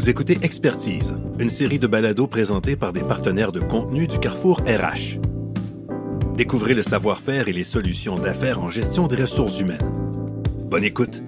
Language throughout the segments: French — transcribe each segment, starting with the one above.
Vous écoutez Expertise, une série de balados présentés par des partenaires de contenu du Carrefour RH. Découvrez le savoir-faire et les solutions d'affaires en gestion des ressources humaines. Bonne écoute.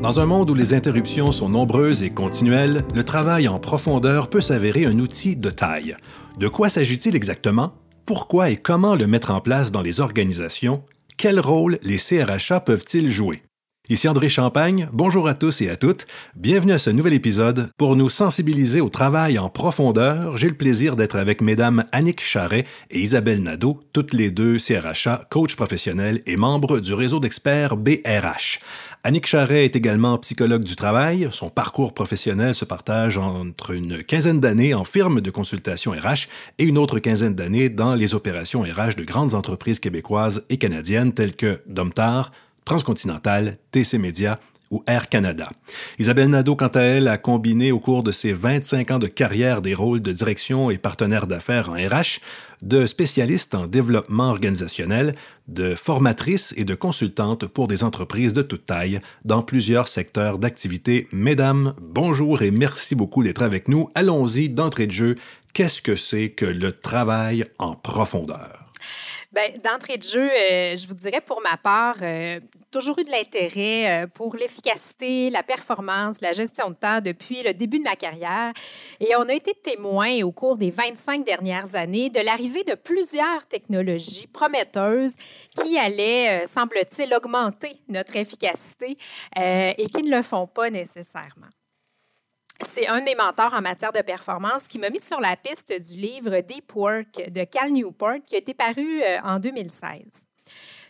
Dans un monde où les interruptions sont nombreuses et continuelles, le travail en profondeur peut s'avérer un outil de taille. De quoi s'agit-il exactement? Pourquoi et comment le mettre en place dans les organisations? Quel rôle les CRHA peuvent-ils jouer? Ici André Champagne, bonjour à tous et à toutes. Bienvenue à ce nouvel épisode. Pour nous sensibiliser au travail en profondeur, j'ai le plaisir d'être avec mesdames Annick Charret et Isabelle Nadeau, toutes les deux CRHA, coach professionnels et membres du réseau d'experts BRH. Annick Charret est également psychologue du travail. Son parcours professionnel se partage entre une quinzaine d'années en firme de consultation RH et une autre quinzaine d'années dans les opérations RH de grandes entreprises québécoises et canadiennes telles que Domtar, Transcontinental, TC Media ou Air Canada. Isabelle Nadeau, quant à elle, a combiné au cours de ses 25 ans de carrière des rôles de direction et partenaire d'affaires en RH, de spécialiste en développement organisationnel, de formatrice et de consultante pour des entreprises de toute taille dans plusieurs secteurs d'activité. Mesdames, bonjour et merci beaucoup d'être avec nous. Allons-y d'entrée de jeu. Qu'est-ce que c'est que le travail en profondeur? Bien, d'entrée de jeu, euh, je vous dirais pour ma part, euh, toujours eu de l'intérêt euh, pour l'efficacité, la performance, la gestion de temps depuis le début de ma carrière. Et on a été témoin au cours des 25 dernières années de l'arrivée de plusieurs technologies prometteuses qui allaient, semble-t-il, augmenter notre efficacité et qui ne le font pas nécessairement c'est un des mentors en matière de performance qui m'a mis sur la piste du livre Deep Work de Cal Newport qui a été paru euh, en 2016.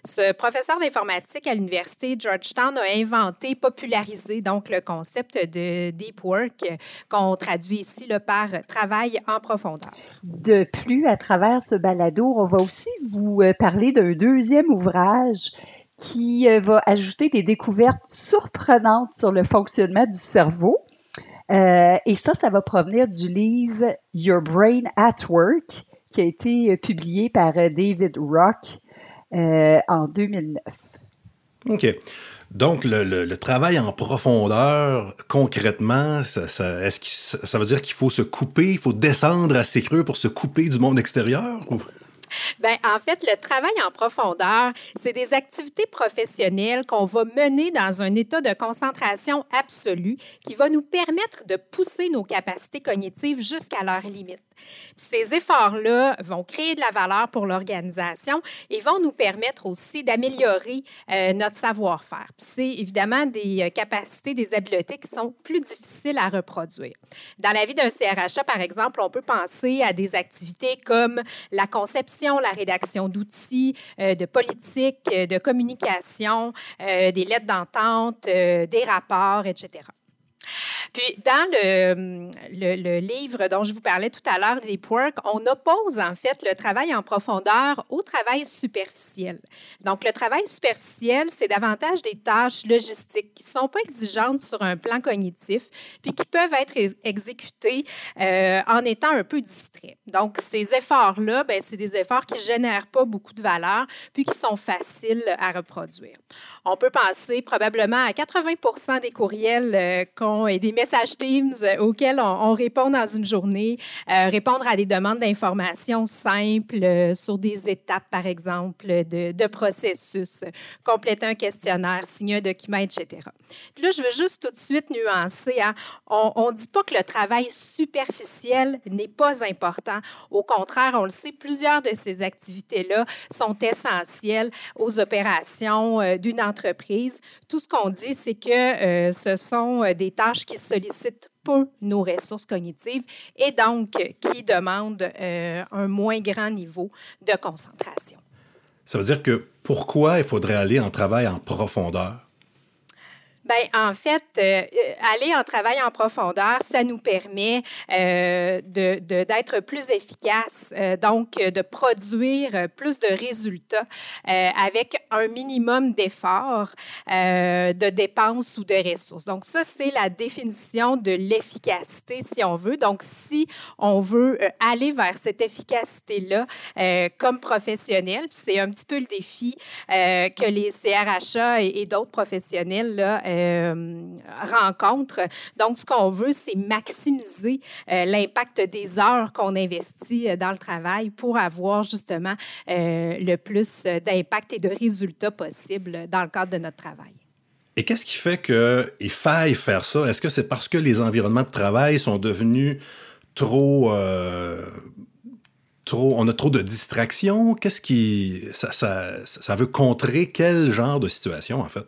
Ce professeur d'informatique à l'université Georgetown a inventé, popularisé donc le concept de deep work qu'on traduit ici le par travail en profondeur. De plus, à travers ce balado, on va aussi vous euh, parler d'un deuxième ouvrage qui euh, va ajouter des découvertes surprenantes sur le fonctionnement du cerveau. Euh, et ça, ça va provenir du livre Your Brain at Work, qui a été euh, publié par euh, David Rock en 2009. OK. Donc, le, travail en profondeur, concrètement, ça, est-ce que ça veut dire qu'il faut se couper, il faut descendre assez creux pour se couper du monde extérieur? Bien, en fait, le travail en profondeur, c'est des activités professionnelles qu'on va mener dans un état de concentration absolue qui va nous permettre de pousser nos capacités cognitives jusqu'à leur limite. Ces efforts-là vont créer de la valeur pour l'organisation et vont nous permettre aussi d'améliorer euh, notre savoir-faire. C'est évidemment des euh, capacités, des habiletés qui sont plus difficiles à reproduire. Dans la vie d'un CRHA, par exemple, on peut penser à des activités comme la conception, la rédaction d'outils, euh, de politique, de communication, des lettres d'entente, des rapports, etc. Puis, dans le, livre dont je vous parlais tout à l'heure, Deep Work, on oppose en fait le travail en profondeur au travail superficiel. Donc, le travail superficiel, c'est davantage des tâches logistiques qui ne sont pas exigeantes sur un plan cognitif, puis qui peuvent être exécutées euh, en étant un peu distrait. Donc, ces efforts-là, ben, c'est des efforts qui ne génèrent pas beaucoup de valeur, puis qui sont faciles à reproduire. On peut penser probablement à 80 des courriels euh, qu'on et des messages Teams euh, auxquels on, répond dans une journée, euh, répondre à des demandes d'informations simples euh, sur des étapes, par exemple, de, processus, compléter un questionnaire, signer un document, etc. Puis là, je veux juste tout de suite nuancer. Hein. On ne dit pas que le travail superficiel n'est pas important. Au contraire, on le sait, plusieurs de ces activités-là sont essentielles aux opérations d'une entreprise. Tout ce qu'on dit, c'est que ce sont des qui sollicitent peu nos ressources cognitives et donc qui demandent euh, un moins grand niveau de concentration. Ça veut dire que pourquoi il faudrait aller en travail en profondeur? Bien, en fait, euh, aller en travail en profondeur, ça nous permet euh, d'être plus efficace, euh, donc de produire plus de résultats avec un minimum d'efforts, de dépenses ou de ressources. Donc, ça, c'est la définition de l'efficacité, si on veut. Donc, si on veut aller vers cette efficacité-là comme professionnel, c'est un petit peu le défi que les CRHA et, et d'autres professionnels là, rencontre. Donc, ce qu'on veut, c'est maximiser l'impact des heures qu'on investit dans le travail pour avoir justement le plus d'impact et de résultats possibles dans le cadre de notre travail. Et qu'est-ce qui fait qu'il faille faire ça? Est-ce que c'est parce que les environnements de travail sont devenus trop... Euh, trop on a trop de distractions? Qu'est-ce qui... Ça, ça veut contrer quel genre de situation, en fait?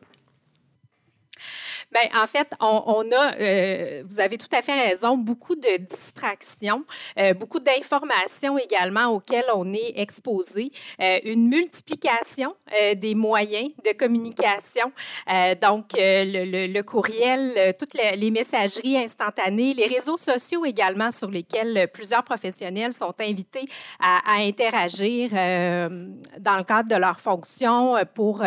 Bien, en fait, on, a, euh, vous avez tout à fait raison, beaucoup de distractions, euh, beaucoup d'informations également auxquelles on est exposé, euh, une multiplication des moyens de communication, donc le, courriel, toutes les, messageries instantanées, les réseaux sociaux également sur lesquels plusieurs professionnels sont invités à, à interagir dans le cadre de leurs fonctions pour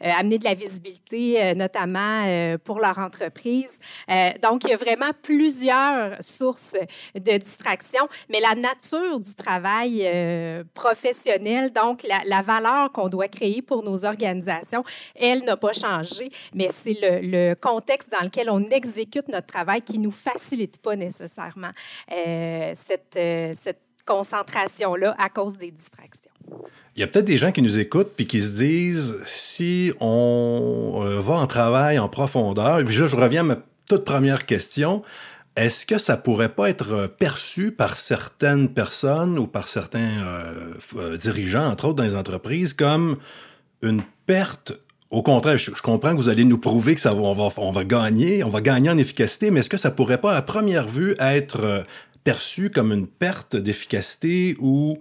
amener de la visibilité, notamment pour leur entreprise. Euh, donc, il y a vraiment plusieurs sources de distraction, mais la nature du travail euh, professionnel, donc la, valeur qu'on doit créer pour nos organisations, elle n'a pas changé, mais c'est le, contexte dans lequel on exécute notre travail qui ne nous facilite pas nécessairement euh, cette concentration-là à cause des distractions. Il y a peut-être des gens qui nous écoutent puis qui se disent si on euh, va en travail en profondeur, et puis là, je reviens à ma toute première question. Est-ce que ça pourrait pas être perçu par certaines personnes ou par certains euh, euh, dirigeants, entre autres dans les entreprises, comme une perte? Au contraire, je, comprends que vous allez nous prouver que ça on va, on va gagner, on va gagner en efficacité, mais est-ce que ça pourrait pas, à première vue, être perçu comme une perte d'efficacité ou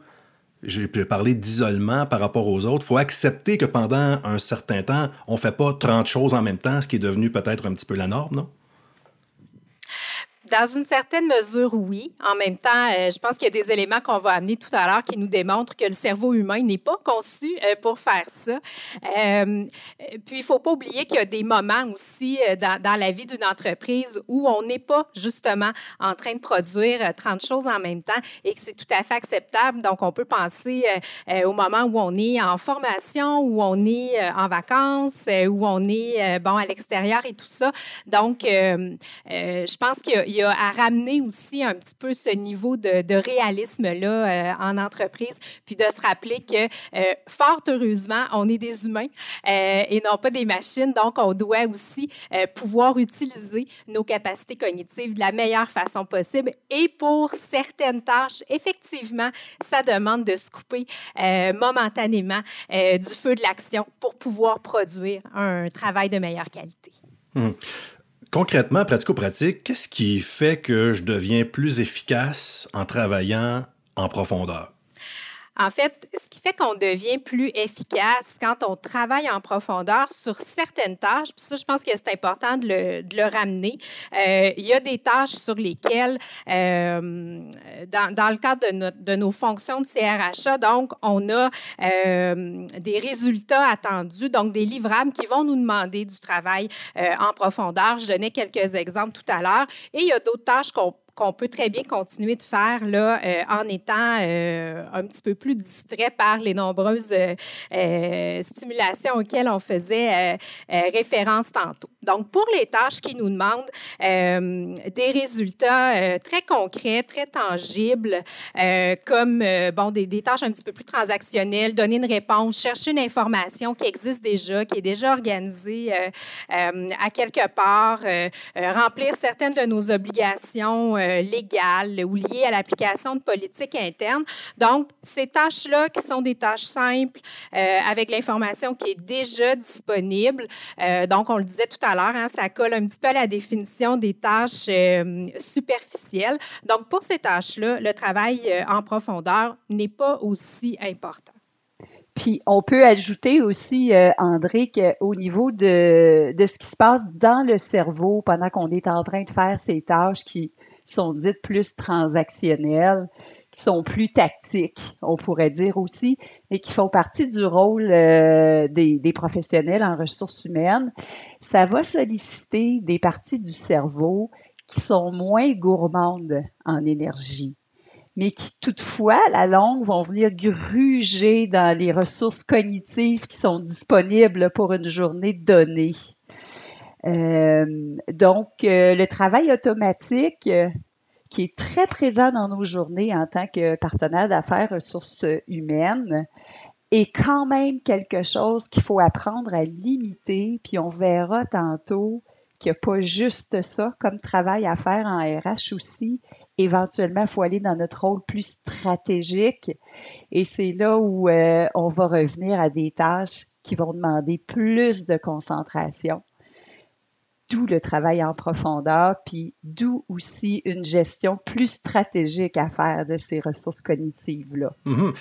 j'ai parlé d'isolement par rapport aux autres. Il faut accepter que pendant un certain temps, on ne fait pas 30 choses en même temps, ce qui est devenu peut-être un petit peu la norme, non? Dans une certaine mesure, oui. En même temps, euh, je pense qu'il y a des éléments qu'on va amener tout à l'heure qui nous démontrent que le cerveau humain n'est pas conçu euh, pour faire ça. Euh, puis, il ne faut pas oublier qu'il y a des moments aussi dans, la vie d'une entreprise où on n'est pas justement en train de produire 30 choses en même temps et que c'est tout à fait acceptable. Donc, on peut penser au moment où on est en formation, où on est en vacances, où on est bon à l'extérieur et tout ça. Donc, je pense qu'il y a à ramener aussi un petit peu ce niveau de, réalisme-là euh, en entreprise, puis de se rappeler que, euh, fort heureusement, on est des humains euh, et non pas des machines, donc on doit aussi pouvoir utiliser nos capacités cognitives de la meilleure façon possible. Et pour certaines tâches, effectivement, ça demande de se couper momentanément du feu de l'action pour pouvoir produire un travail de meilleure qualité. Hum concrètement, pratico-pratique, qu'est-ce qui fait que je deviens plus efficace en travaillant en profondeur? En fait, ce qui fait qu'on devient plus efficace quand on travaille en profondeur sur certaines tâches, puis ça, je pense que c'est important de le, ramener. Euh, il y a des tâches sur lesquelles, euh, dans, le cadre de, nos fonctions de CRHA, donc, on a euh, des résultats attendus, donc des livrables qui vont nous demander du travail en profondeur. Je donnais quelques exemples tout à l'heure. Et il y a d'autres tâches qu'on qu'on peut très bien continuer de faire là, euh, en étant euh, un petit peu plus distrait par les nombreuses euh, stimulations auxquelles on faisait référence tantôt. Donc, pour les tâches qui nous demandent des résultats très concrets, très tangibles, comme bon, des, des, tâches un petit peu plus transactionnelles, donner une réponse, chercher une information qui existe déjà, qui est déjà organisée à quelque part, remplir certaines de nos obligations euh, légales ou liées à l'application de politiques internes. Donc, ces tâches-là qui sont des tâches simples euh, avec l'information qui est déjà disponible. Euh, donc, on le disait tout à l'heure, hein, ça colle un petit peu à la définition des tâches superficielles. Donc, pour ces tâches-là, le travail en profondeur n'est pas aussi important. Puis on peut ajouter aussi, André, qu'au niveau de, de, ce qui se passe dans le cerveau pendant qu'on est en train de faire ces tâches qui, sont dites plus transactionnelles, qui sont plus tactiques, on pourrait dire aussi, et qui font partie du rôle euh, des, des, professionnels en ressources humaines, ça va solliciter des parties du cerveau qui sont moins gourmandes en énergie mais qui toutefois, à la longue, vont venir gruger dans les ressources cognitives qui sont disponibles pour une journée donnée. Donc, le travail automatique, qui est très présent dans nos journées en tant que partenaire d'affaires ressources humaines, est quand même quelque chose qu'il faut apprendre à limiter, puis on verra tantôt qu'il n'y a pas juste ça comme travail à faire en RH aussi. Éventuellement, il faut aller dans notre rôle plus stratégique. Et c'est là où euh, on va revenir à des tâches qui vont demander plus de concentration d'où le travail en profondeur, puis d'où aussi une gestion plus stratégique à faire de ces ressources cognitives-là. Mm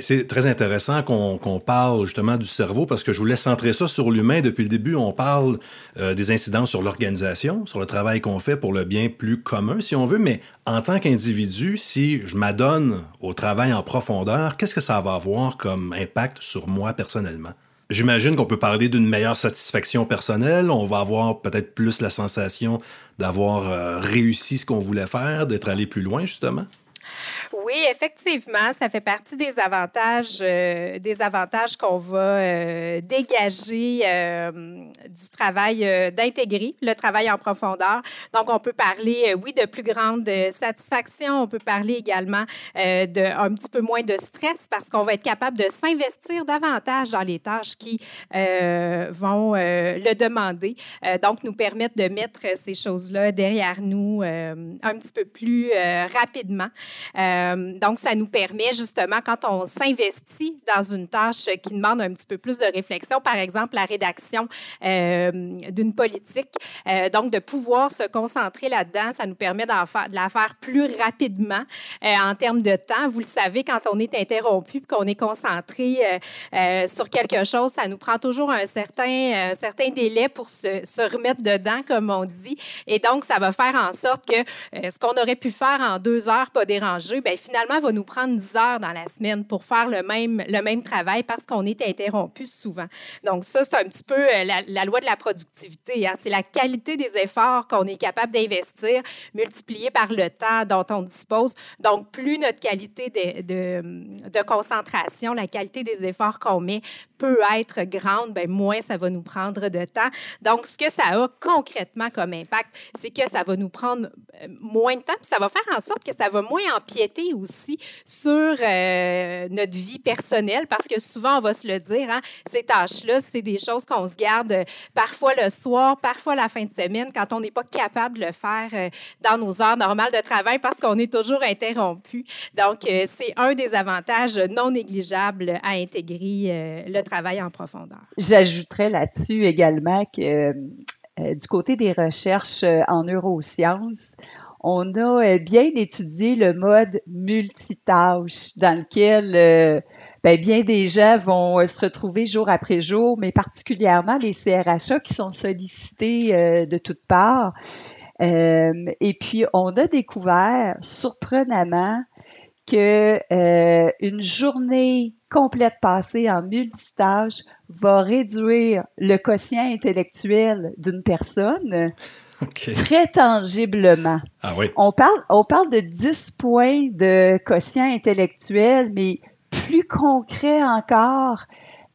c'est très intéressant qu'on parle justement du cerveau parce que je voulais centrer ça sur l'humain. Depuis le début, on parle euh, des incidences sur l'organisation, sur le travail qu'on fait pour le bien plus commun, si on veut, mais en tant qu'individu, si je m'adonne au travail en profondeur, qu'est-ce que ça va avoir comme impact sur moi personnellement? J'imagine qu'on peut parler d'une meilleure satisfaction personnelle. On va avoir peut-être plus la sensation d'avoir euh, réussi ce qu'on voulait faire, d'être allé plus loin, justement. Oui, effectivement, ça fait partie des avantages, euh, des avantages qu'on va euh, dégager euh, du travail d'intégrer le travail en profondeur. Donc, on peut parler, oui, de plus grande satisfaction. On peut parler également de un petit peu moins de stress parce qu'on va être capable de s'investir davantage dans les tâches qui vont le demander. donc, nous permettre de mettre ces choses-là derrière nous un petit peu plus rapidement. Donc, ça nous permet justement, quand on s'investit dans une tâche qui demande un petit peu plus de réflexion, par exemple la rédaction euh, d'une politique, euh, donc de pouvoir se concentrer là-dedans, ça nous permet de la faire plus rapidement en termes de temps. Vous le savez, quand on est interrompu qu'on est concentré sur quelque chose, ça nous prend toujours un certain, certain délai pour se, se, remettre dedans, comme on dit. Et donc, ça va faire en sorte que ce qu'on aurait pu faire en deux heures, pas dérangé, ben, finalement, va nous prendre 10 heures dans la semaine pour faire le même, le même travail parce qu'on est interrompu souvent. Donc, ça, c'est un petit peu euh, la, loi de la productivité. Hein. C'est la qualité des efforts qu'on est capable d'investir multiplié par le temps dont on dispose. Donc, plus notre qualité de, de, de concentration, la qualité des efforts qu'on met peut être grande, bien, moins ça va nous prendre de temps. Donc, ce que ça a concrètement comme impact, c'est que ça va nous prendre euh, moins de temps, puis ça va faire en sorte que ça va moins empiéter aussi sur euh, notre vie personnelle, parce que souvent, on va se le dire, hein, ces tâches-là, c'est des choses qu'on se garde euh, parfois le soir, parfois la fin de semaine, quand on n'est pas capable de le faire dans nos heures normales de travail parce qu'on est toujours interrompu. Donc, c'est un des avantages non négligeables à intégrer le travail en profondeur. J'ajouterais là-dessus également que euh, du côté des recherches euh, en neurosciences, on a euh, bien étudié le mode multitâche dans lequel ben, bien des gens vont se retrouver jour après jour, mais particulièrement les CRHA qui sont sollicités de toutes parts. et puis, on a découvert, surprenamment, que euh, une journée complète passée en multitâche va réduire le quotient intellectuel d'une personne très tangiblement. Ah oui. On parle, on parle de 10 points de quotient intellectuel, mais plus concret encore,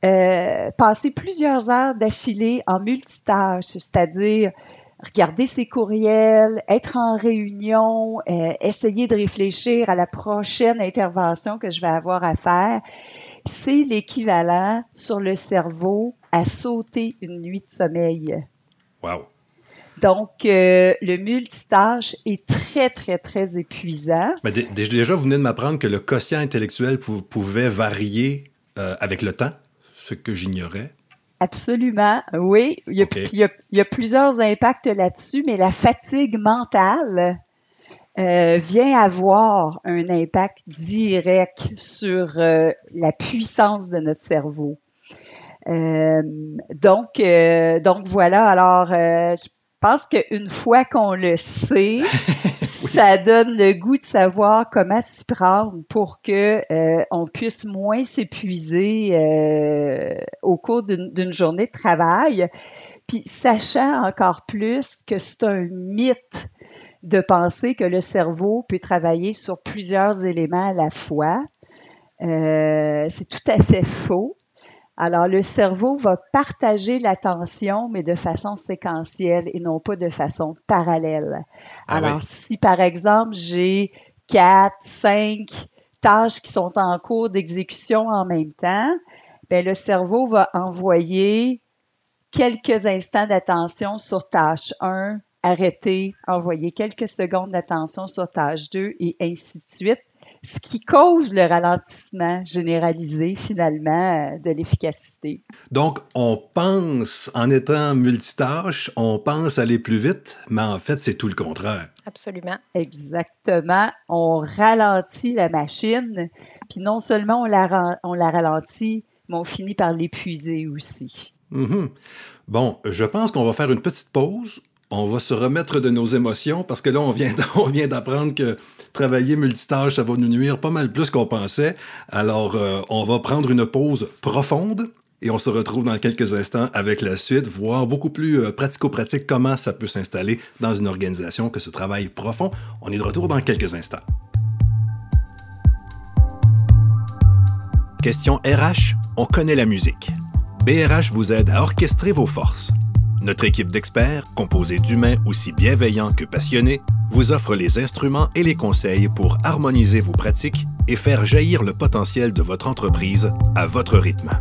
euh, passer plusieurs heures d'affilée en multitâche, c'est-à-dire regarder ses courriels, être en réunion, euh, essayer de réfléchir à la prochaine intervention que je vais avoir à faire, c'est l'équivalent sur le cerveau à sauter une nuit de sommeil. Wow. Donc, euh, le multitâche est très, très, très épuisant. Mais déjà, vous venez de m'apprendre que le quotient intellectuel pouvait varier euh, avec le temps, ce que j'ignorais. Absolument, oui. Il y a, plusieurs impacts là-dessus, mais la fatigue mentale euh, vient avoir un impact direct sur la puissance de notre cerveau. Euh, donc, donc voilà. Alors, je pense qu'une fois qu'on le sait, ça donne le goût de savoir comment s'y prendre pour que euh, on puisse moins s'épuiser euh, au cours d'une journée de travail. Puis sachant encore plus que c'est un mythe de penser que le cerveau peut travailler sur plusieurs éléments à la fois. Euh, c'est tout à fait faux. Alors, le cerveau va partager l'attention, mais de façon séquentielle et non pas de façon parallèle. Ah Alors, oui. si par exemple, j'ai quatre, cinq tâches qui sont en cours d'exécution en même temps, ben, le cerveau va envoyer quelques instants d'attention sur tâche 1, arrêter, envoyer quelques secondes d'attention sur tâche 2 et ainsi de suite, ce qui cause le ralentissement généralisé finalement euh, de l'efficacité. Donc, on pense, en étant multitâche, on pense aller plus vite, mais en fait, c'est tout le contraire. Absolument. Exactement. On ralentit la machine, puis non seulement on la, on la ralentit, mais on finit par l'épuiser aussi. Mhm. Bon, je pense qu'on va faire une petite pause. On va se remettre de nos émotions parce que là, on vient, d'apprendre que travailler multitâche, ça va nous nuire pas mal plus qu'on pensait. Alors, euh, on va prendre une pause profonde et on se retrouve dans quelques instants avec la suite, voir beaucoup plus euh, pratico-pratique comment ça peut s'installer dans une organisation que ce travail profond. On est de retour dans quelques instants. Question RH, on connaît la musique. BRH vous aide à orchestrer vos forces. Notre équipe d'experts, composée d'humains aussi bienveillants que passionnés, vous offre les instruments et les conseils pour harmoniser vos pratiques et faire jaillir le potentiel de votre entreprise à votre rythme.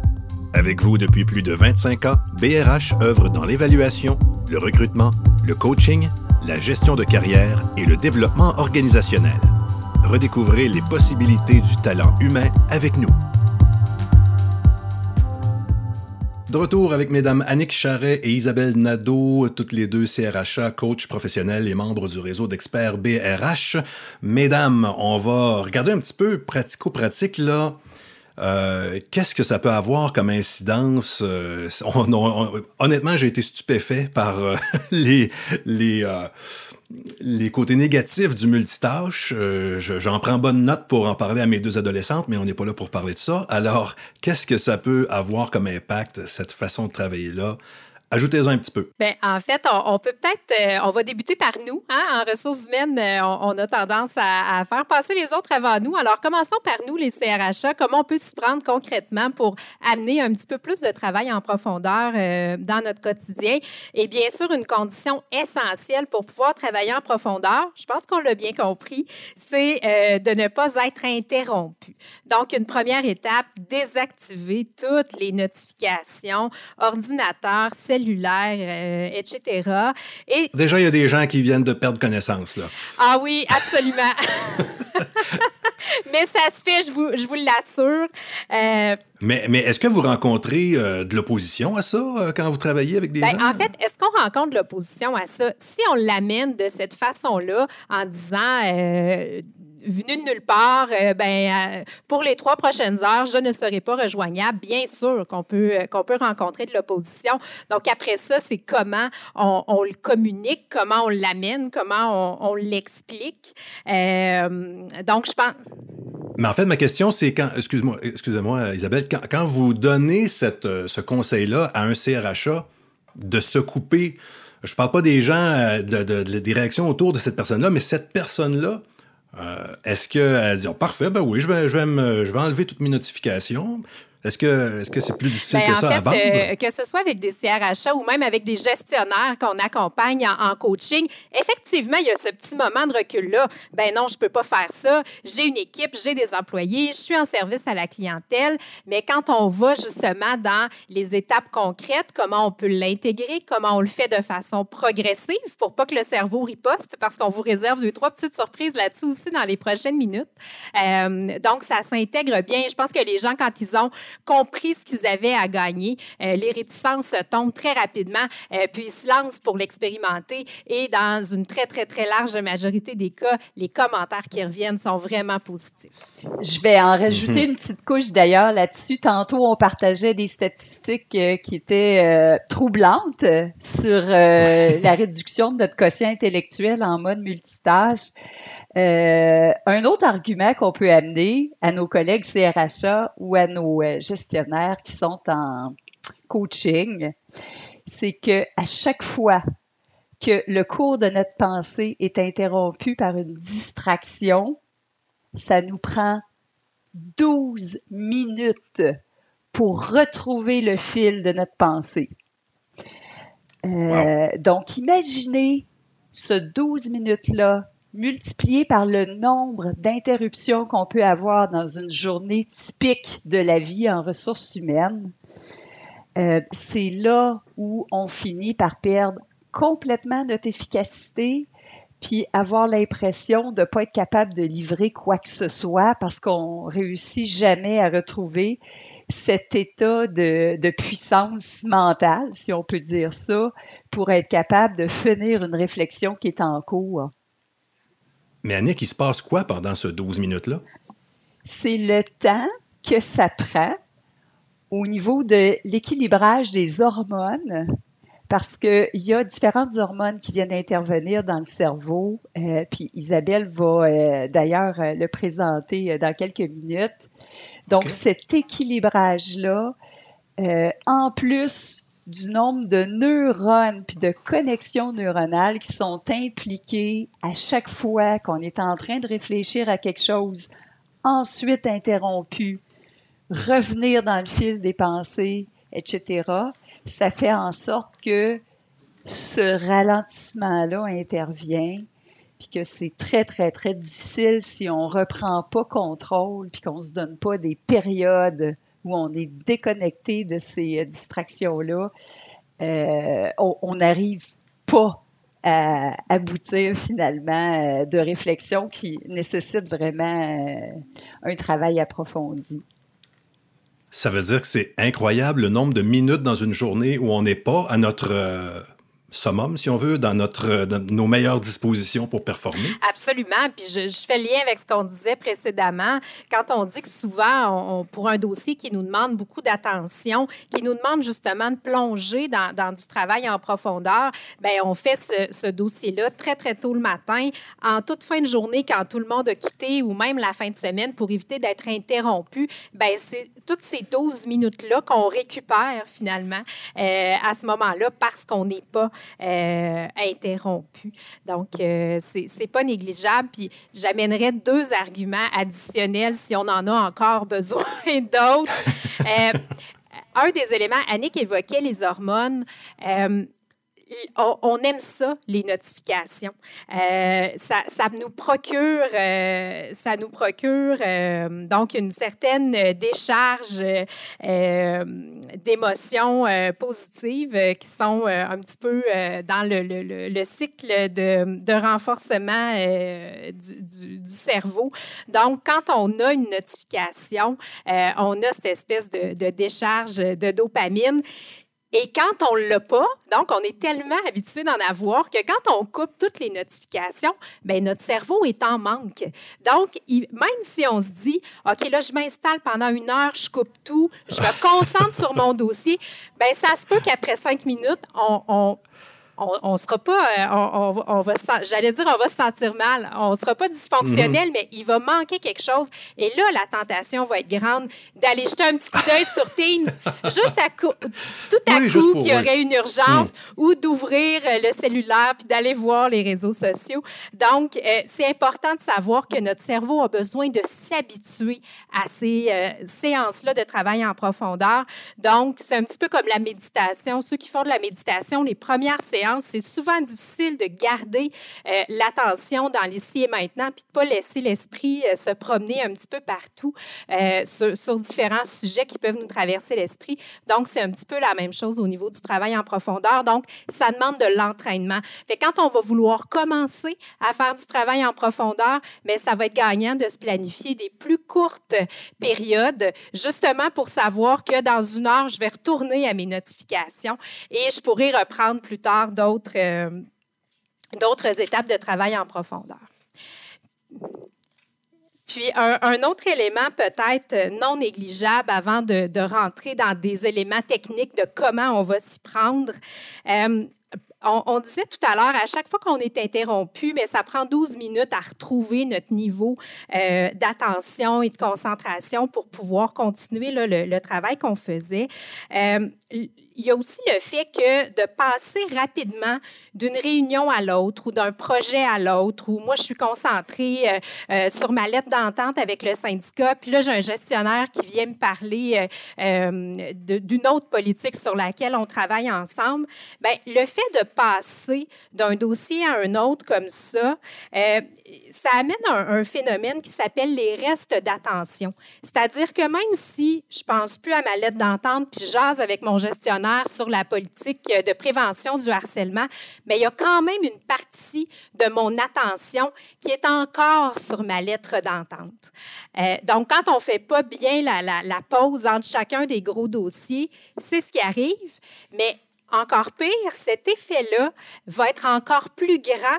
Avec vous depuis plus de 25 ans, BRH œuvre dans l'évaluation, le recrutement, le coaching, la gestion de carrière et le développement organisationnel. Redécouvrez les possibilités du talent humain avec nous. De retour avec mesdames Annick Charret et Isabelle Nadeau, toutes les deux CRHA, coach professionnels et membres du réseau d'experts BRH. Mesdames, on va regarder un petit peu pratico-pratique là. Euh, Qu'est-ce que ça peut avoir comme incidence? Euh, on- on- on- honnêtement, j'ai été stupéfait par euh, les, les côtés négatifs du multitâche. Euh, je- J'en prends bonne note pour en parler à mes deux adolescentes, mais on n'est pas là pour parler de ça. Alors, qu'est-ce que ça peut avoir comme impact, cette façon de travailler-là? Ajoutez-en un petit peu. Ben, en fait, on, peut peut-être, euh, on va débuter par nous. Hein? En ressources humaines, euh, on, a tendance à, faire passer les autres avant nous. Alors, commençons par nous, les CRHA. Comment on peut s'y prendre concrètement pour amener un petit peu plus de travail en profondeur euh, dans notre quotidien? Et bien sûr, une condition essentielle pour pouvoir travailler en profondeur, je pense qu'on l'a bien compris, c'est de ne pas être interrompu. Donc, une première étape, désactiver toutes les notifications, ordinateur, cellulaire, euh, etc. Et Déjà, il y a des gens qui viennent de perdre connaissance, là. ah oui, absolument. Mais ça se fait, je vous, je vous l'assure. Euh, Mais, mais est-ce que vous rencontrez euh, de l'opposition à ça euh, quand vous travaillez avec des ben, gens? en fait, est-ce qu'on rencontre de l'opposition à ça? Si on l'amène de cette façon-là, en disant venu de nulle part, euh, ben, euh, pour les trois prochaines heures, je ne serai pas rejoignable, bien sûr qu'on peut, euh, qu'on peut rencontrer de l'opposition. Donc, après ça, c'est comment on, le communique, comment on l'amène, comment on, l'explique. Euh, donc, je pense. Mais en fait, ma question, c'est quand, excuse-moi, excusez-moi, Isabelle, quand, quand vous donnez cette, ce conseil-là à un CRHA de se couper, je parle pas des gens, de- de- des réactions autour de cette personne-là, mais cette personne-là, euh, est-ce qu'elle dit, oh, parfait, ben oui, je vais, je vais, me- je vais enlever toutes mes notifications. Est-ce que est-ce que c'est plus difficile Ben, que ça à fait, vendre? euh, que ce soit avec des CRHA ou même avec des gestionnaires qu'on accompagne en, en coaching, effectivement, il y a ce petit moment de recul-là. Ben non, je peux pas faire ça. J'ai une équipe, j'ai des employés, je suis en service à la clientèle. Mais quand on va justement dans les étapes concrètes, comment on peut l'intégrer, comment on le fait de façon progressive pour pas que le cerveau riposte, parce qu'on vous réserve deux, trois petites surprises là-dessus aussi dans les prochaines minutes. Euh, donc, ça s'intègre bien. Je pense que les gens, quand ils ont compris ce qu'ils avaient à gagner, euh, les réticences tombent très rapidement, euh, puis ils se lancent pour l'expérimenter. Et dans une très, très, très large majorité des cas, les commentaires qui reviennent sont vraiment positifs. Je vais en rajouter une petite couche d'ailleurs là-dessus. Tantôt, on partageait des statistiques euh, qui étaient euh, troublantes sur euh, la réduction de notre quotient intellectuel en mode multitâche. Euh, un autre argument qu'on peut amener à nos collègues CRHA ou à nos euh, gestionnaires qui sont en coaching, c'est que à chaque fois que le cours de notre pensée est interrompu par une distraction, ça nous prend 12 minutes pour retrouver le fil de notre pensée. Euh, donc, imaginez ce 12 minutes-là multiplié par le nombre d'interruptions qu'on peut avoir dans une journée typique de la vie en ressources humaines. Euh, c'est là où on finit par perdre complètement notre efficacité, puis avoir l'impression de ne pas être capable de livrer quoi que ce soit parce qu'on réussit jamais à retrouver cet état de, puissance mentale, si on peut dire ça, pour être capable de finir une réflexion qui est en cours. Mais Annick, il se passe quoi pendant ce 12 minutes-là? C'est le temps que ça prend au niveau de l'équilibrage des hormones parce qu'il y a différentes hormones qui viennent intervenir dans le cerveau. Euh, puis Isabelle va euh, d'ailleurs euh, le présenter dans quelques minutes. Donc, cet équilibrage-là, en plus du nombre de neurones puis de connexions neuronales qui sont impliquées à chaque fois qu'on est en train de réfléchir à quelque chose, ensuite interrompu, revenir dans le fil des pensées, etc ça fait en sorte que ce ralentissement-là intervient, puis que c'est très, très, très difficile si on ne reprend pas contrôle, puis qu'on ne se donne pas des périodes où on est déconnecté de ces euh, distractions-là. Euh, on n'arrive pas à aboutir finalement euh, de réflexion qui nécessite vraiment un travail approfondi. Ça veut dire que c'est incroyable le nombre de minutes dans une journée où on n'est pas à notre summum, si on veut, dans, notre, nos meilleures dispositions pour performer. Absolument. Puis je, fais lien avec ce qu'on disait précédemment. Quand on dit que souvent, pour un dossier qui nous demande beaucoup d'attention, qui nous demande justement de plonger dans, du travail en profondeur, bien, on fait ce, ce dossier-là très, très tôt le matin, en toute fin de journée, quand tout le monde a quitté, ou même la fin de semaine, pour éviter d'être interrompu. Bien, c'est toutes ces 12 minutes-là qu'on récupère finalement euh, à ce moment-là parce qu'on n'est pas euh, interrompu. Donc, euh, c'est pas négligeable. Puis, j'amènerais deux arguments additionnels si on en a encore besoin d'autres. Euh, un des éléments, Annick évoquait les hormones on, aime ça, les notifications. Euh, ça, nous procure, euh, ça nous procure euh, donc une certaine décharge d'émotions positives qui sont un petit peu dans le, le, le cycle de, renforcement du, cerveau. Donc, quand on a une notification, on a cette espèce de décharge de dopamine et quand on ne l'a pas, donc on est tellement habitué d'en avoir que quand on coupe toutes les notifications, ben notre cerveau est en manque. Donc, même si on se dit, OK, là, je m'installe pendant une heure, je coupe tout, je me concentre sur mon dossier, ben ça se peut qu'après cinq minutes, on on, ne sera pas, euh, on, va, j'allais dire, on va se sentir mal. On sera pas dysfonctionnel, mhm. mais il va manquer quelque chose. Et là, la tentation va être grande d'aller jeter un petit coup d'œil sur Teams, juste à tout à coup qu'il y aurait une urgence, mhm. ou d'ouvrir euh, le cellulaire puis d'aller voir les réseaux sociaux. Donc, euh, c'est important de savoir que notre cerveau a besoin de s'habituer à ces séances-là de travail en profondeur. Donc, c'est un petit peu comme la méditation. Ceux qui font de la méditation, les premières séances c'est souvent difficile de garder euh, l'attention dans l'ici et maintenant, puis de ne pas laisser l'esprit euh, se promener un petit peu partout euh, sur, différents sujets qui peuvent nous traverser l'esprit. Donc, c'est un petit peu la même chose au niveau du travail en profondeur. Donc, ça demande de l'entraînement. Fait quand on va vouloir commencer à faire du travail en profondeur, mais ça va être gagnant de se planifier des plus courtes périodes, justement pour savoir que dans une heure, je vais retourner à mes notifications et je pourrai reprendre plus tard d'autres, euh, d'autres étapes de travail en profondeur. Puis un, autre élément peut-être non négligeable avant de, rentrer dans des éléments techniques de comment on va s'y prendre. Euh, on, disait tout à l'heure, à chaque fois qu'on est interrompu, mais ça prend 12 minutes à retrouver notre niveau euh, d'attention et de concentration pour pouvoir continuer le, travail qu'on faisait il y a aussi le fait que de passer rapidement d'une réunion à l'autre ou d'un projet à l'autre, où moi, je suis concentrée euh, euh, sur ma lettre d'entente avec le syndicat, puis là, j'ai un gestionnaire qui vient me parler euh, d'une autre politique sur laquelle on travaille ensemble. Bien, le fait de passer d'un dossier à un autre comme ça, ça amène un, phénomène qui s'appelle les restes d'attention. C'est-à-dire que même si je pense plus à ma lettre d'entente, puis jase avec mon gestionnaire sur la politique de prévention du harcèlement, mais il y a quand même une partie de mon attention qui est encore sur ma lettre d'entente. Euh, donc, quand on fait pas bien la pause entre chacun des gros dossiers, c'est ce qui arrive, mais encore pire, cet effet-là va être encore plus grand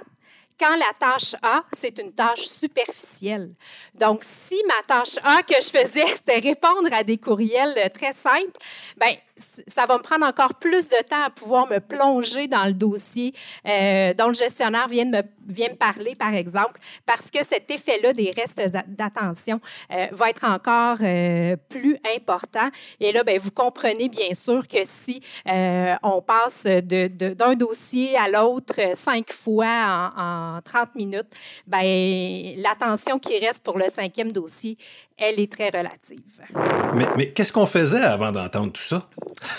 quand la tâche A, c'est une tâche superficielle. Donc, si ma tâche A que je faisais, c'était répondre à des courriels très simples, ben ça va me prendre encore plus de temps à pouvoir me plonger dans le dossier euh, dont le gestionnaire vient de me, vient me parler, par exemple, parce que cet effet-là des restes d'attention euh, va être encore euh, plus important. Et là, bien, vous comprenez bien sûr que si on passe d'un de, dossier à l'autre cinq fois en, en 30 minutes, bien, l'attention qui reste pour le cinquième dossier, elle est très relative. Mais, mais qu'est-ce qu'on faisait avant d'entendre tout ça?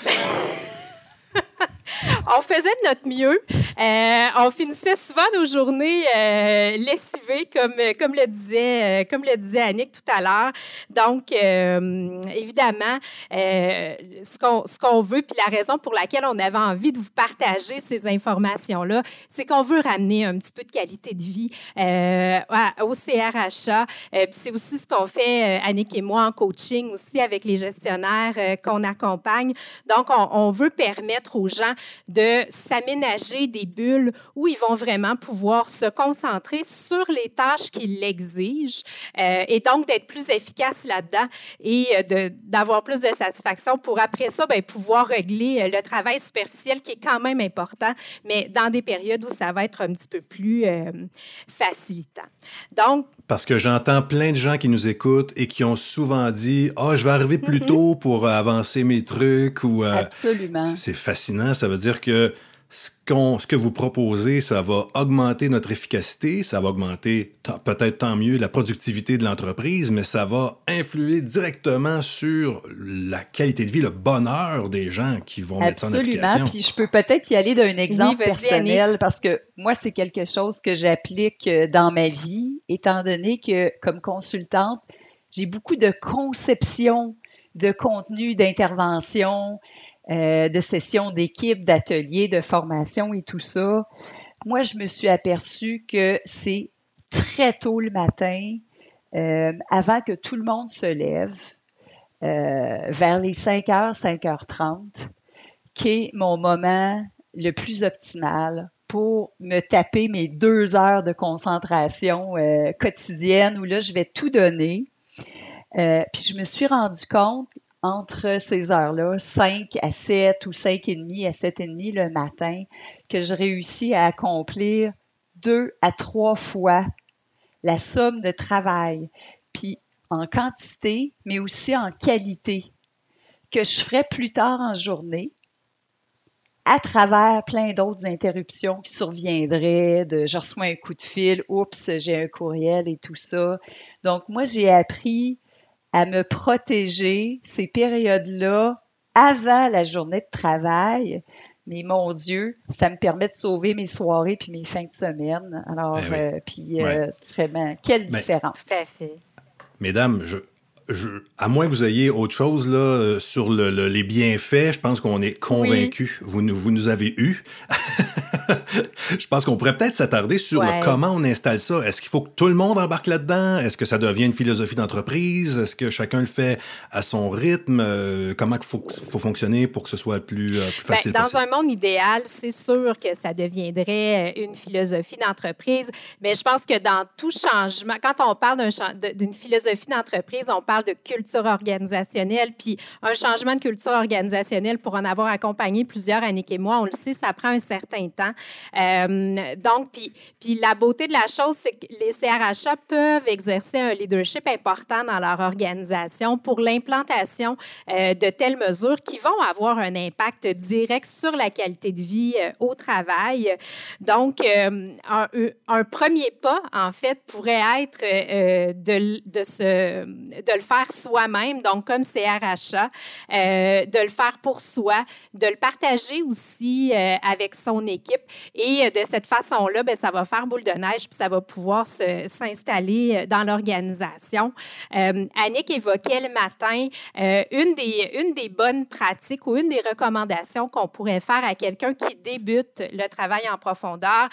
on faisait de notre mieux. Euh, on finissait souvent nos journées euh, lessivées, comme, comme, le disait, euh, comme le disait Annick tout à l'heure. Donc, évidemment, ce qu'on veut, puis la raison pour laquelle on avait envie de vous partager ces informations-là, c'est qu'on veut ramener un petit peu de qualité de vie au CRHA. c'est aussi ce qu'on fait, Annick et moi, en coaching, aussi avec les gestionnaires qu'on accompagne. Donc, on, on veut permettre aux gens de s'aménager des bulles où ils vont vraiment pouvoir se concentrer sur les tâches qui l'exigent euh, et donc d'être plus efficaces là-dedans et euh, d'avoir plus de satisfaction pour après ça bien, pouvoir régler euh, le travail superficiel qui est quand même important, mais dans des périodes où ça va être un petit peu plus facilitant. Donc, parce que j'entends plein de gens qui nous écoutent et qui ont souvent dit Ah, oh, je vais arriver plus mm-hmm. tôt pour avancer mes trucs ou. Absolument. C'est fascinant. Ça veut dire que ce, ce, que vous proposez, ça va augmenter notre efficacité, ça va augmenter peut-être tant mieux la productivité de l'entreprise, mais ça va influer directement sur la qualité de vie, le bonheur des gens qui vont mettre ça en application. Absolument. Puis je peux peut-être y aller d'un exemple personnel parce que moi, c'est quelque chose que j'applique euh, dans ma vie, étant donné que comme consultante, j'ai beaucoup de conception de contenu d'intervention, euh, de sessions d'équipe, d'ateliers, de formation et tout ça, moi, je me suis aperçue que c'est très tôt le matin, euh, avant que tout le monde se lève, euh, vers les 5h, 5h30, qui est mon moment le plus optimal pour me taper mes deux heures de concentration quotidienne où là, je vais tout donner. puis je me suis rendu compte entre ces heures-là, 5 à 7 ou 5 et demi à 7 et demi le matin, que je réussis à accomplir deux à trois fois la somme de travail, puis en quantité, mais aussi en qualité, que je ferai plus tard en journée, à travers plein d'autres interruptions qui surviendraient, de je reçois un coup de fil, oups, j'ai un courriel et tout ça. Donc, moi, j'ai appris à me protéger ces périodes-là avant la journée de travail. Mais mon Dieu, ça me permet de sauver mes soirées puis mes fins de semaine. Alors, eh euh, puis euh, vraiment, quelle différence. Tout à fait. Mesdames, je, je, à moins que vous ayez autre chose là, euh, sur le, les bienfaits, je pense qu'on est convaincus. Vous, vous nous avez eu. je pense qu'on pourrait peut-être s'attarder sur comment on installe ça. Est-ce qu'il faut que tout le monde embarque là-dedans? Est-ce que ça devient une philosophie d'entreprise? Est-ce que chacun le fait à son rythme? Euh, comment il faut, faut, fonctionner pour que ce soit plus, euh, plus ben, facile? dans un monde idéal, c'est sûr que ça deviendrait euh, une philosophie d'entreprise, mais je pense que dans tout changement, quand on parle d'une philosophie d'entreprise, on parle de culture organisationnelle, puis un changement de culture organisationnelle, pour en avoir accompagné plusieurs, Annick et moi, on le sait, ça prend un certain temps. Euh, donc, puis, la beauté de la chose, c'est que les CRHA peuvent exercer un leadership important dans leur organisation pour l'implantation de telles mesures qui vont avoir un impact direct sur la qualité de vie au travail. Donc, un, premier pas, en fait, pourrait être de, de, se, de le faire soi-même, donc comme CRHA, euh, de le faire pour soi, de le partager aussi euh, avec son équipe. Et de cette façon-là, ben, ça va faire boule de neige, puis ça va pouvoir s'installer dans l'organisation. Euh, Annick évoquait le matin une, des, une des bonnes pratiques ou une des recommandations qu'on pourrait faire à quelqu'un qui débute le travail en profondeur.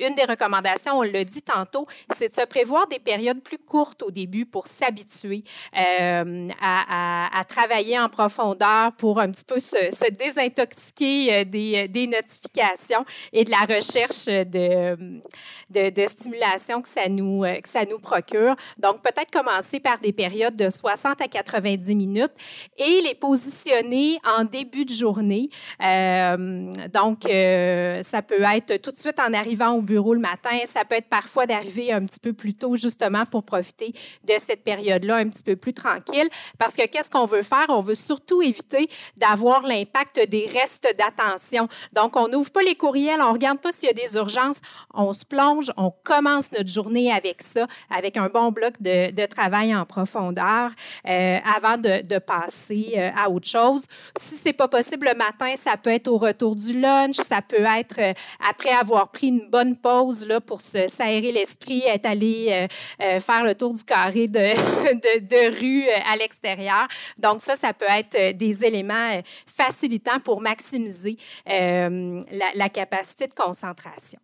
une des recommandations, on l'a dit tantôt, c'est de se prévoir des périodes plus courtes au début pour s'habituer à, travailler en profondeur pour un petit peu se, désintoxiquer euh, des, des, notifications et de la recherche de, de, stimulation que ça, nous, euh, que ça nous procure. Donc, peut-être commencer par des périodes de 60 à 90 minutes et les positionner en début de journée. Euh, donc, ça peut être tout de suite en arrivant au bureau le matin. Ça peut être parfois d'arriver un petit peu plus tôt, justement, pour profiter de cette période-là un petit peu plus tranquille. Parce que qu'est-ce qu'on veut faire? On veut surtout éviter d'avoir l'impact des restes d'attention. Donc, on n'ouvre pas les courriels, on ne regarde pas s'il y a des urgences, on se plonge, on commence notre journée avec ça, avec un bon bloc de, travail en profondeur euh, avant de, passer euh, à autre chose. Si ce n'est pas possible le matin, ça peut être au retour du lunch, ça peut être euh, après avoir pris une bonne pause là, pour s'aérer l'esprit, être allé faire le tour du carré de, rue à l'extérieur. Donc, ça, ça peut être des éléments facilitants pour maximiser la capacité de concentration concentration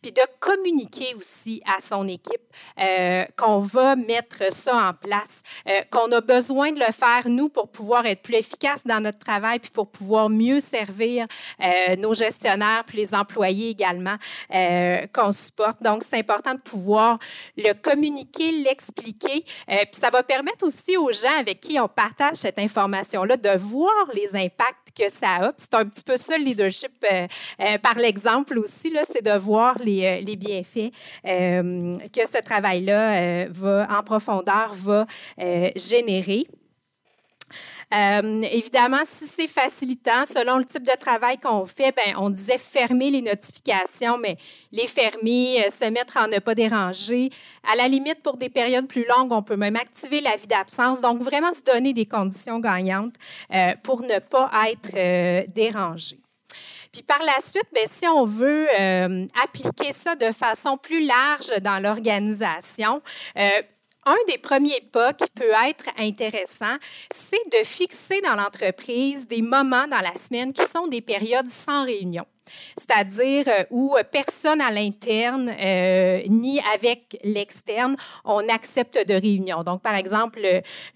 puis de communiquer aussi à son équipe euh, qu'on va mettre ça en place, euh, qu'on a besoin de le faire, nous, pour pouvoir être plus efficace dans notre travail, puis pour pouvoir mieux servir euh, nos gestionnaires, puis les employés également qu'on supporte. Donc, c'est important de pouvoir le communiquer, l'expliquer, puis ça va permettre aussi aux gens avec qui on partage cette information-là de voir les impacts que ça a. C'est un petit peu ça le leadership par l'exemple aussi, c'est de voir les, euh, les bienfaits euh, que ce travail-là euh, va en profondeur va générer. évidemment, si c'est facilitant, selon le type de travail qu'on fait, ben, on disait fermer les notifications, mais les fermer, se mettre en ne pas déranger. À la limite, pour des périodes plus longues, on peut même activer la vie d'absence. Donc, vraiment se donner des conditions gagnantes pour ne pas être dérangé. Puis par la suite, bien, si on veut euh, appliquer ça de façon plus large dans l'organisation, euh, un des premiers pas qui peut être intéressant, c'est de fixer dans l'entreprise des moments dans la semaine qui sont des périodes sans réunion c'est-à-dire euh, où personne à l'interne euh, ni avec l'externe, on accepte de réunion. Donc, par exemple,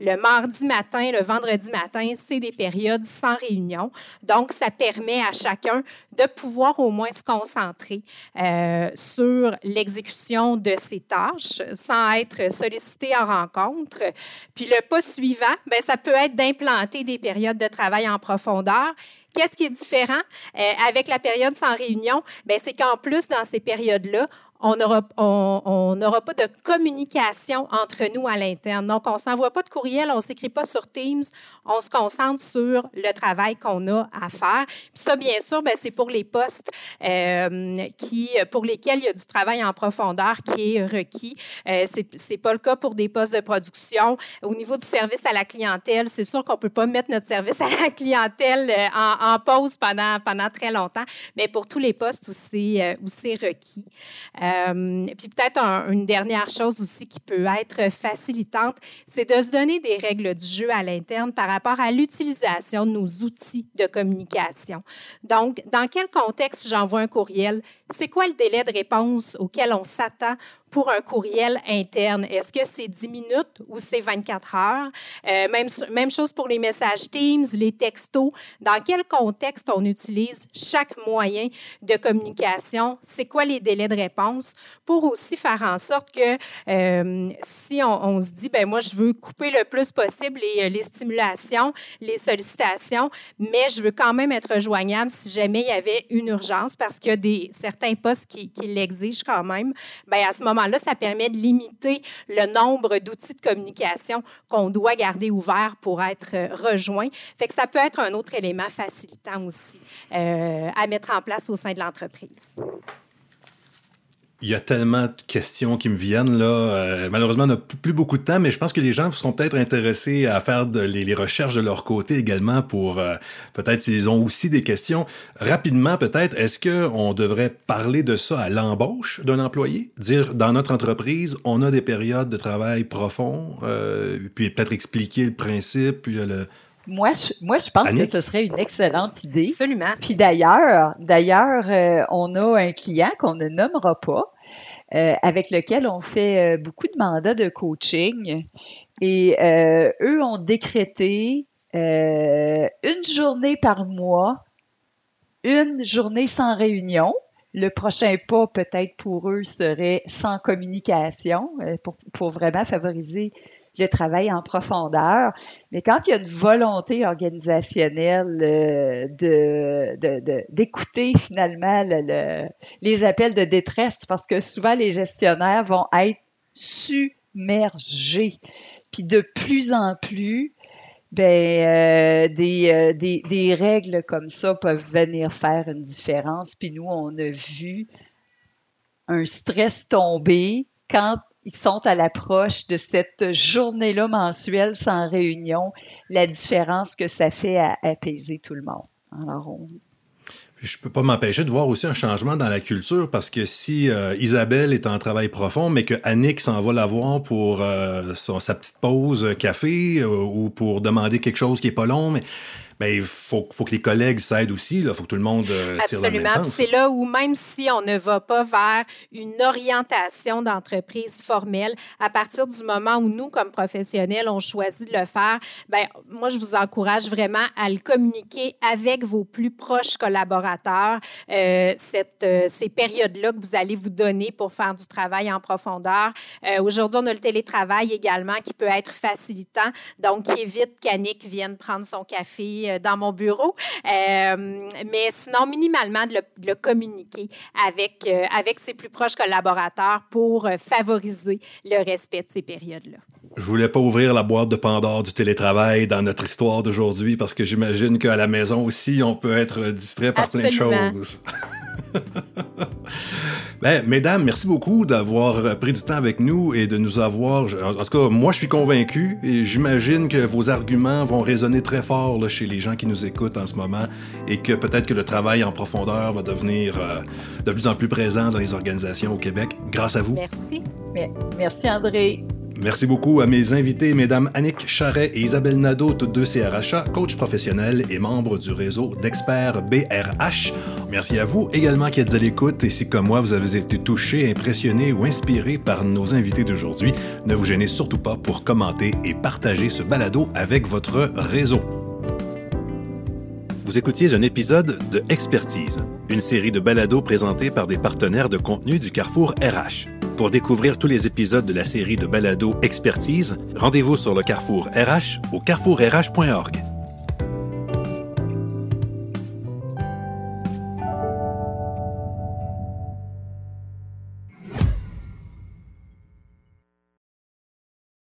le, mardi matin, le vendredi matin, c'est des périodes sans réunion. Donc, ça permet à chacun de pouvoir au moins se concentrer euh, sur l'exécution de ses tâches sans être sollicité en rencontre. Puis le pas suivant, ben, ça peut être d'implanter des périodes de travail en profondeur Qu'est-ce qui est différent euh, avec la période sans réunion? Ben, c'est qu'en plus, dans ces périodes-là, on n'aura on, pas de communication entre nous à l'interne. Donc, on ne s'envoie pas de courriel, on ne s'écrit pas sur Teams, on se concentre sur le travail qu'on a à faire. Puis ça, bien sûr, ben, c'est pour les postes euh, qui, pour lesquels il y a du travail en profondeur qui est requis. Euh, ce n'est pas le cas pour des postes de production. Au niveau du service à la clientèle, c'est sûr qu'on ne peut pas mettre notre service à la clientèle euh, en, pause pendant, pendant très longtemps, mais pour tous les postes où c'est requis. Euh, puis peut-être une dernière chose aussi qui peut être facilitante, c'est de se donner des règles du jeu à l'interne par rapport à l'utilisation de nos outils de communication. Donc, dans quel contexte j'envoie un courriel? C'est quoi le délai de réponse auquel on s'attend? Pour un courriel interne? Est-ce que c'est 10 minutes ou c'est 24 heures? Euh, même, même chose pour les messages Teams, les textos. Dans quel contexte on utilise chaque moyen de communication? C'est quoi les délais de réponse? Pour aussi faire en sorte que euh, si on, se dit, ben moi, je veux couper le plus possible les, les stimulations, les sollicitations, mais je veux quand même être joignable si jamais il y avait une urgence parce qu'il y a des, certains postes qui, l'exigent quand même, bien, à ce moment-là, ça permet de limiter le nombre d'outils de communication qu'on doit garder ouverts pour être euh, rejoint. Fait que ça peut être un autre élément facilitant aussi euh, à mettre en place au sein de l'entreprise. Il y a tellement de questions qui me viennent là. Euh, malheureusement, on n'a plus beaucoup de temps, mais je pense que les gens seront peut-être intéressés à faire les, recherches de leur côté également pour euh, peut-être s'ils ont aussi des questions. Rapidement, peut-être, est-ce que on devrait parler de ça à l'embauche d'un employé, dire dans notre entreprise, on a des périodes de travail profond, euh, puis peut-être expliquer le principe, puis le, moi, je, moi, je pense que ce serait une excellente idée. Absolument. Puis d'ailleurs, d'ailleurs, euh, on a un client qu'on ne nommera pas, euh, avec lequel on fait euh, beaucoup de mandats de coaching. Et eux ont décrété une journée par mois, une journée sans réunion. Le prochain pas, peut-être pour eux, serait sans communication pour, pour vraiment favoriser le travail en profondeur. Mais quand il y a une volonté organisationnelle euh, de, d'écouter finalement les appels de détresse, parce que souvent les gestionnaires vont être submergés. Puis de plus en plus, ben, euh, des, euh, des, des, règles comme ça peuvent venir faire une différence. Puis nous, on a vu un stress tomber quand ils sont à l'approche de cette journée-là mensuelle sans réunion, la différence que ça fait à apaiser tout le monde. Alors, on, je peux pas m'empêcher de voir aussi un changement dans la culture parce que si euh, Isabelle est en travail profond, mais que Annick s'en va la voir pour euh, sa petite pause café euh, ou pour demander quelque chose qui est pas long, mais ben, il faut, faut, que les collègues s'aident aussi. Il faut que tout le monde euh, tire dans le même sens. C'est là où, même si on ne va pas vers une orientation d'entreprise formelle, à partir du moment où nous, comme professionnels, on choisit de le faire, ben, moi, je vous encourage vraiment à le communiquer avec vos plus proches collaborateurs, euh, cette, euh, ces périodes-là que vous allez vous donner pour faire du travail en profondeur. Euh, aujourd'hui, on a le télétravail également qui peut être facilitant, donc qui évite qu'Annick vienne prendre son café euh, dans mon bureau. Euh, mais sinon, minimalement, de le, communiquer avec, euh, avec ses plus proches collaborateurs pour favoriser le respect de ces périodes-là. Je voulais pas ouvrir la boîte de Pandore du télétravail dans notre histoire d'aujourd'hui parce que j'imagine qu'à la maison aussi, on peut être distrait par plein de choses. Ben, mesdames, merci beaucoup d'avoir pris du temps avec nous et de nous avoir. En tout cas, moi, je suis convaincu et j'imagine que vos arguments vont résonner très fort chez les gens qui nous écoutent en ce moment et que peut-être que le travail en profondeur va devenir euh, de plus en plus présent dans les organisations au Québec grâce à vous. Merci. Merci, André. Merci beaucoup à mes invités, mesdames Annick Charret et Isabelle Nadeau, toutes deux CRHA, coach professionnel et membres du réseau d'experts BRH. Merci à vous également qui êtes à l'écoute et si comme moi vous avez été touché, impressionné ou inspiré par nos invités d'aujourd'hui, ne vous gênez surtout pas pour commenter et partager ce balado avec votre réseau. Vous écoutiez un épisode de Expertise, une série de balados présentés par des partenaires de contenu du Carrefour RH. Pour découvrir tous les épisodes de la série de balado Expertise, rendez-vous sur le Carrefour RH au carrefourrh.org.